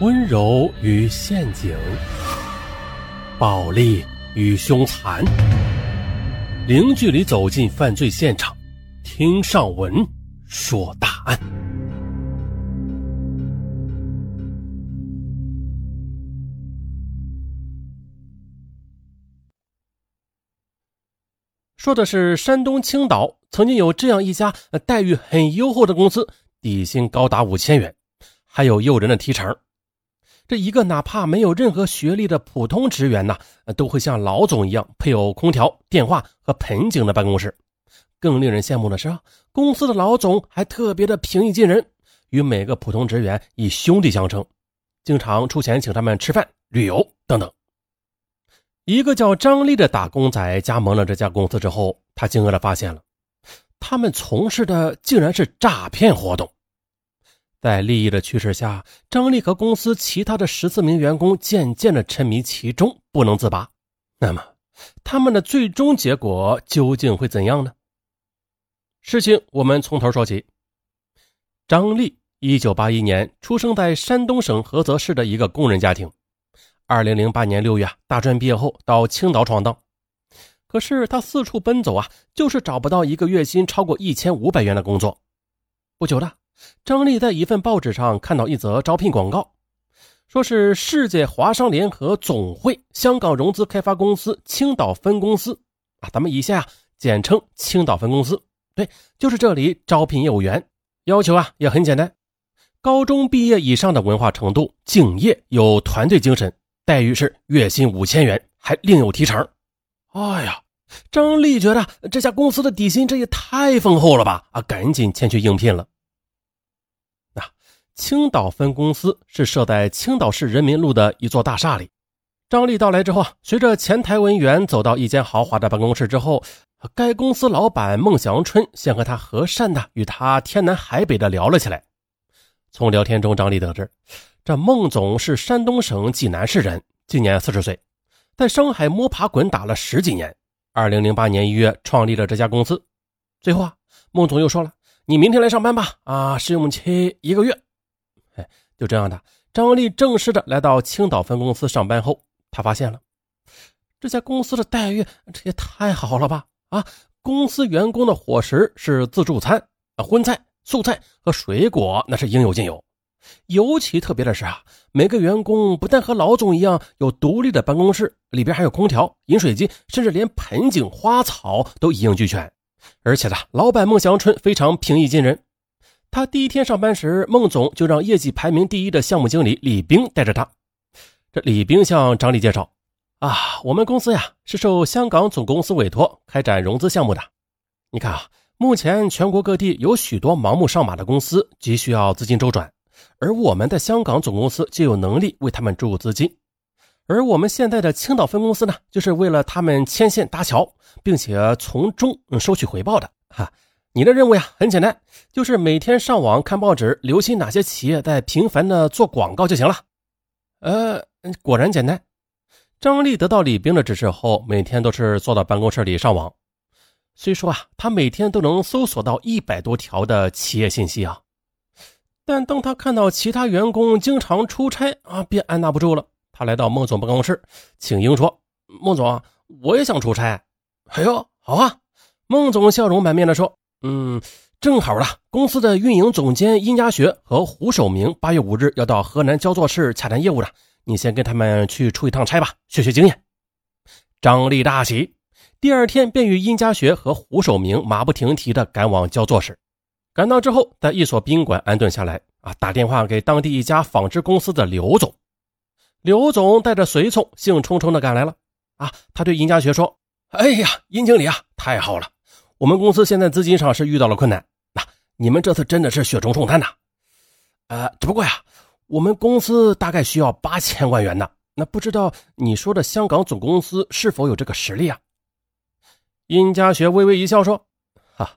温柔与陷阱，暴力与凶残，零距离走进犯罪现场，听上文说大案。说的是山东青岛曾经有这样一家待遇很优厚的公司，底薪高达五千元，还有诱人的提成。这一个哪怕没有任何学历的普通职员呢，都会像老总一样配有空调、电话和盆景的办公室。更令人羡慕的是，公司的老总还特别的平易近人，与每个普通职员以兄弟相称，经常出钱请他们吃饭、旅游等等。一个叫张丽的打工仔加盟了这家公司之后，他惊愕的发现了，他们从事的竟然是诈骗活动。在利益的驱使下，张丽和公司其他的十四名员工渐渐的沉迷其中，不能自拔。那么，他们的最终结果究竟会怎样呢？事情我们从头说起。张丽，一九八一年出生在山东省菏泽市的一个工人家庭。二零零八年六月，大专毕业后到青岛闯荡，可是他四处奔走啊，就是找不到一个月薪超过一千五百元的工作。不久的。张丽在一份报纸上看到一则招聘广告，说是世界华商联合总会香港融资开发公司青岛分公司啊，咱们以下简称青岛分公司。对，就是这里招聘业务员，要求啊也很简单，高中毕业以上的文化程度，敬业有团队精神，待遇是月薪五千元，还另有提成。哎呀，张丽觉得这家公司的底薪这也太丰厚了吧啊，赶紧前去应聘了。青岛分公司是设在青岛市人民路的一座大厦里。张丽到来之后啊，随着前台文员走到一间豪华的办公室之后，该公司老板孟祥春先和他和善的与他天南海北的聊了起来。从聊天中，张丽得知，这孟总是山东省济南市人，今年四十岁，在上海摸爬滚打了十几年。二零零八年一月创立了这家公司。最后啊，孟总又说了：“你明天来上班吧，啊，试用期一个月。”哎，就这样的，张丽正式的来到青岛分公司上班后，他发现了这家公司的待遇，这也太好了吧！啊，公司员工的伙食是自助餐，啊，荤菜、素菜和水果那是应有尽有。尤其特别的是啊，每个员工不但和老总一样有独立的办公室，里边还有空调、饮水机，甚至连盆景、花草都一应俱全。而且呢，老板孟祥春非常平易近人。他第一天上班时，孟总就让业绩排名第一的项目经理李冰带着他。这李冰向张丽介绍：“啊，我们公司呀是受香港总公司委托开展融资项目的。你看啊，目前全国各地有许多盲目上马的公司急需要资金周转，而我们的香港总公司就有能力为他们注入资金。而我们现在的青岛分公司呢，就是为了他们牵线搭桥，并且从中收取回报的。哈。”你的任务呀很简单，就是每天上网看报纸，留心哪些企业在频繁的做广告就行了。呃，果然简单。张丽得到李兵的指示后，每天都是坐到办公室里上网。虽说啊，他每天都能搜索到一百多条的企业信息啊，但当他看到其他员工经常出差啊，便按捺不住了。他来到孟总办公室，请缨说：“孟总，我也想出差。”哎呦，好啊！孟总笑容满面的说。嗯，正好了，公司的运营总监殷家学和胡守明八月五日要到河南焦作市洽谈业务的，你先跟他们去出一趟差吧，学学经验。张丽大喜，第二天便与殷家学和胡守明马不停蹄的赶往焦作市。赶到之后，在一所宾馆安顿下来啊，打电话给当地一家纺织公司的刘总。刘总带着随从兴冲冲的赶来了啊，他对殷家学说：“哎呀，殷经理啊，太好了！”我们公司现在资金上是遇到了困难，那你们这次真的是雪中送炭呐！呃，只不过呀，我们公司大概需要八千万元呢，那不知道你说的香港总公司是否有这个实力啊？殷家学微微一笑说：“哈，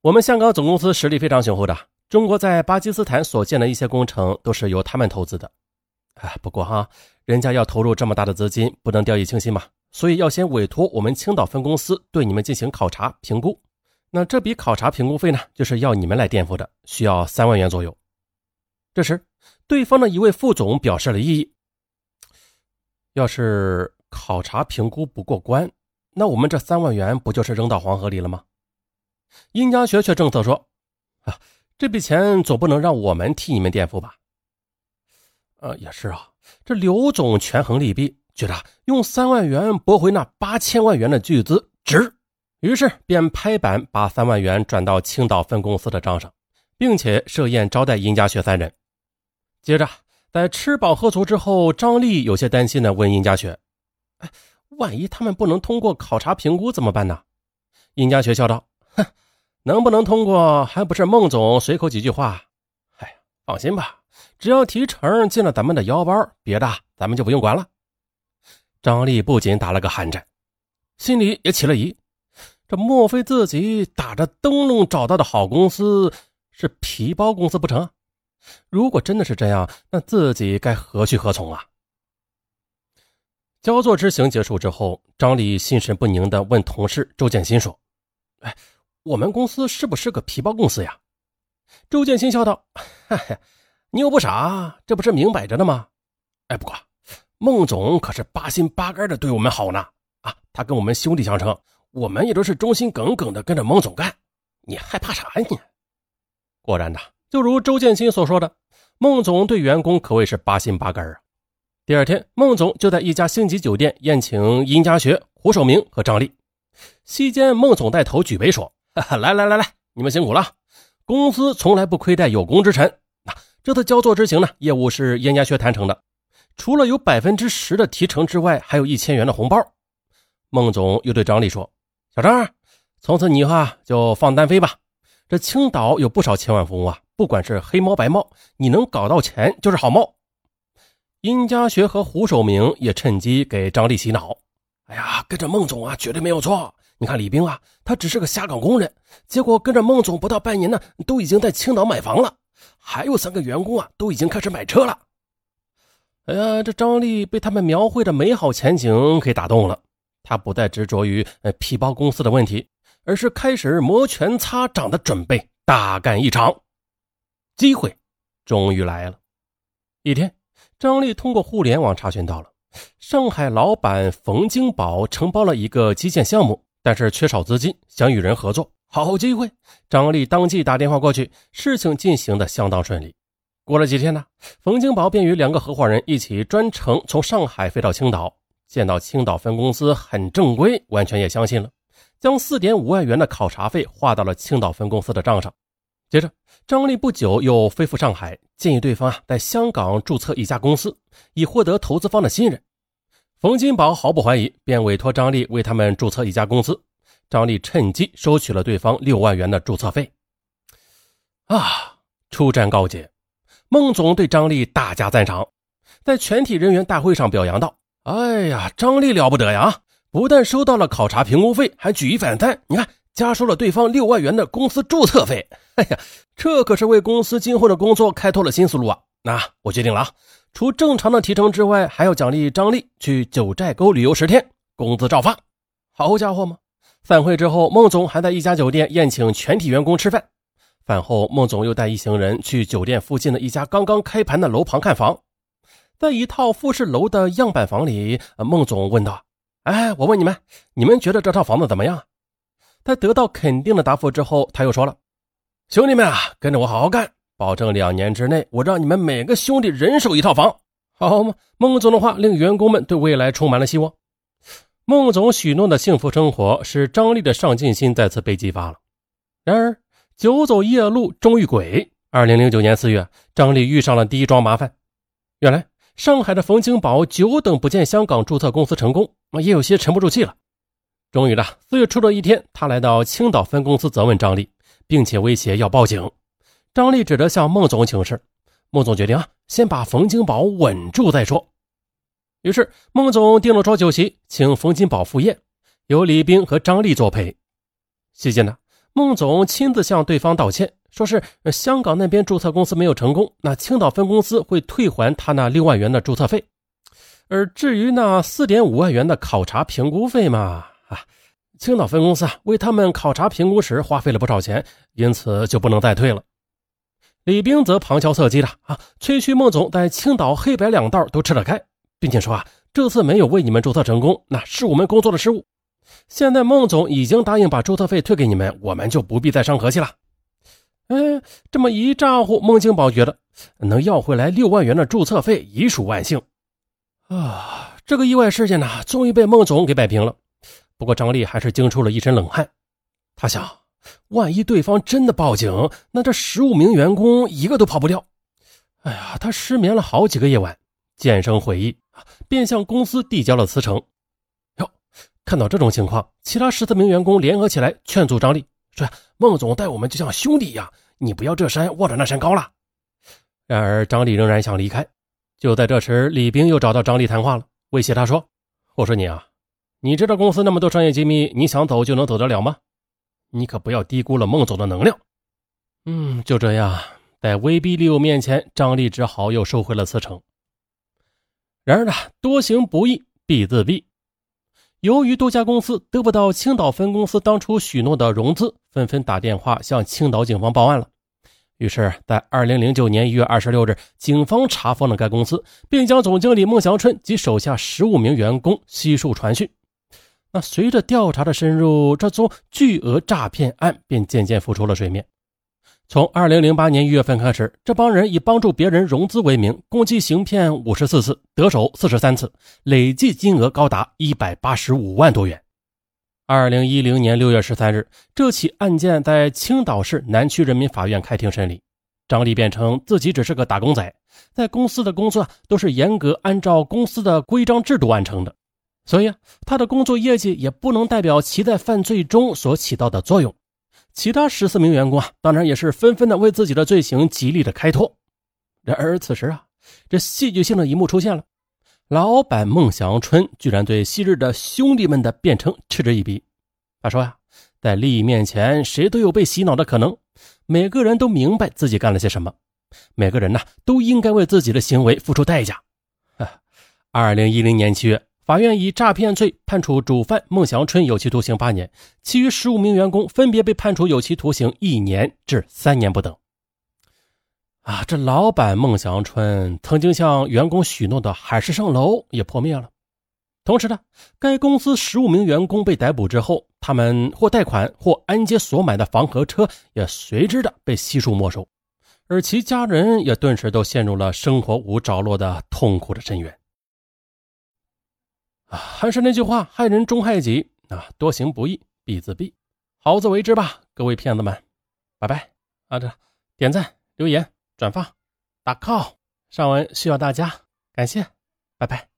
我们香港总公司实力非常雄厚的，中国在巴基斯坦所建的一些工程都是由他们投资的。啊，不过哈，人家要投入这么大的资金，不能掉以轻心嘛，所以要先委托我们青岛分公司对你们进行考察评估。”那这笔考察评估费呢，就是要你们来垫付的，需要三万元左右。这时，对方的一位副总表示了异议。要是考察评估不过关，那我们这三万元不就是扔到黄河里了吗？殷家学却政策说：“啊，这笔钱总不能让我们替你们垫付吧？”呃，也是啊。这刘总权衡利弊，觉得用三万元驳回那八千万元的巨资值，于是便拍板把三万元转到青岛分公司的账上，并且设宴招待殷家学三人。接着，在吃饱喝足之后，张丽有些担心的问殷家学：“哎，万一他们不能通过考察评估怎么办呢？”殷家学笑道：“哼，能不能通过还不是孟总随口几句话？哎呀，放心吧。”只要提成进了咱们的腰包，别的咱们就不用管了。张丽不仅打了个寒战，心里也起了疑：这莫非自己打着灯笼找到的好公司是皮包公司不成？如果真的是这样，那自己该何去何从啊？焦作之行结束之后，张丽心神不宁地问同事周建新说：“哎，我们公司是不是个皮包公司呀？”周建新笑道：“哈哈。”你又不傻，这不是明摆着的吗？哎，不过孟总可是八心八肝的对我们好呢。啊，他跟我们兄弟相称，我们也都是忠心耿耿的跟着孟总干。你害怕啥呀你？果然呐，就如周建新所说的，孟总对员工可谓是八心八肝啊。第二天，孟总就在一家星级酒店宴请殷家学、胡守明和张丽。席间，孟总带头举杯说：“来来来来，你们辛苦了，公司从来不亏待有功之臣。”这次焦作之行呢，业务是燕家学谈成的，除了有百分之十的提成之外，还有一千元的红包。孟总又对张丽说：“小张，从此你哈就放单飞吧。这青岛有不少千万富翁啊，不管是黑猫白猫，你能搞到钱就是好猫。”殷家学和胡守明也趁机给张丽洗脑：“哎呀，跟着孟总啊，绝对没有错。你看李兵啊，他只是个下岗工人，结果跟着孟总不到半年呢，都已经在青岛买房了。”还有三个员工啊，都已经开始买车了。哎呀，这张丽被他们描绘的美好前景给打动了。他不再执着于呃皮包公司的问题，而是开始摩拳擦掌的准备大干一场。机会终于来了。一天，张丽通过互联网查询到了上海老板冯金宝承包了一个基建项目，但是缺少资金，想与人合作。好机会，张丽当即打电话过去，事情进行的相当顺利。过了几天呢，冯金宝便与两个合伙人一起专程从上海飞到青岛，见到青岛分公司很正规，完全也相信了，将四点五万元的考察费划到了青岛分公司的账上。接着，张丽不久又飞赴上海，建议对方啊在香港注册一家公司，以获得投资方的信任。冯金宝毫不怀疑，便委托张丽为他们注册一家公司。张丽趁机收取了对方六万元的注册费。啊，出战告捷，孟总对张丽大加赞赏，在全体人员大会上表扬道：“哎呀，张丽了不得呀！不但收到了考察评估费，还举一反三。你看，加收了对方六万元的公司注册费。哎呀，这可是为公司今后的工作开拓了新思路啊！那我决定了啊，除正常的提成之外，还要奖励张丽去九寨沟旅游十天，工资照发。好家伙嘛！散会之后，孟总还在一家酒店宴请全体员工吃饭。饭后，孟总又带一行人去酒店附近的一家刚刚开盘的楼旁看房。在一套复式楼的样板房里，孟总问道：“哎，我问你们，你们觉得这套房子怎么样？”在得到肯定的答复之后，他又说了：“兄弟们啊，跟着我好好干，保证两年之内，我让你们每个兄弟人手一套房，好吗？”孟总的话令员工们对未来充满了希望。孟总许诺的幸福生活，使张丽的上进心再次被激发了。然而，久走夜路终遇鬼。二零零九年四月，张丽遇上了第一桩麻烦。原来，上海的冯金宝久等不见香港注册公司成功，也有些沉不住气了。终于的四月初的一天，他来到青岛分公司责问张丽，并且威胁要报警。张丽只得向孟总请示。孟总决定啊，先把冯金宝稳住再说。于是，孟总订了桌酒席，请冯金宝赴宴，由李兵和张丽作陪。席间呢，孟总亲自向对方道歉，说是香港那边注册公司没有成功，那青岛分公司会退还他那六万元的注册费。而至于那四点五万元的考察评估费嘛，啊，青岛分公司啊为他们考察评估时花费了不少钱，因此就不能再退了。李冰则旁敲侧击的啊，吹嘘孟总在青岛黑白两道都吃得开，并且说啊，这次没有为你们注册成功，那是我们工作的失误。现在孟总已经答应把注册费退给你们，我们就不必再伤和气了。哎，这么一咋呼，孟庆宝觉得能要回来六万元的注册费已属万幸啊！这个意外事件呢，终于被孟总给摆平了。不过张丽还是惊出了一身冷汗，他想，万一对方真的报警，那这十五名员工一个都跑不掉。哎呀，他失眠了好几个夜晚，渐生悔意，便向公司递交了辞呈。哟，看到这种情况，其他十四名员工联合起来劝阻张丽。说孟总待我们就像兄弟一样，你不要这山望着那山高了。然而张丽仍然想离开。就在这时，李兵又找到张丽谈话了，威胁他说：“我说你啊，你知道公司那么多商业机密，你想走就能走得了吗？你可不要低估了孟总的能量。”嗯，就这样，在威逼利诱面前，张丽只好又收回了辞呈。然而呢，多行不义必自毙。由于多家公司得不到青岛分公司当初许诺的融资，纷纷打电话向青岛警方报案了。于是，在二零零九年一月二十六日，警方查封了该公司，并将总经理孟祥春及手下十五名员工悉数传讯。那随着调查的深入，这宗巨额诈骗案便渐渐浮出了水面。从二零零八年一月份开始，这帮人以帮助别人融资为名，共计行骗五十四次，得手四十三次，累计金额高达一百八十五万多元。二零一零年六月十三日，这起案件在青岛市南区人民法院开庭审理。张丽辩称自己只是个打工仔，在公司的工作都是严格按照公司的规章制度完成的，所以他的工作业绩也不能代表其在犯罪中所起到的作用。其他十四名员工啊，当然也是纷纷的为自己的罪行极力的开脱。然而此时啊，这戏剧性的一幕出现了：老板孟祥春居然对昔日的兄弟们的辩称嗤之以鼻。他说呀，在利益面前，谁都有被洗脑的可能。每个人都明白自己干了些什么，每个人呢都应该为自己的行为付出代价。二零一零年七月。法院以诈骗罪判处主犯孟祥春有期徒刑八年，其余十五名员工分别被判处有期徒刑一年至三年不等。啊，这老板孟祥春曾经向员工许诺的海市蜃楼也破灭了。同时呢，该公司十五名员工被逮捕之后，他们或贷款或按揭所买的房和车也随之的被悉数没收，而其家人也顿时都陷入了生活无着落的痛苦的深渊。还是那句话，害人终害己啊，多行不义必自毙，好自为之吧，各位骗子们，拜拜啊！这点赞、留言、转发、打 call，上文需要大家，感谢，拜拜。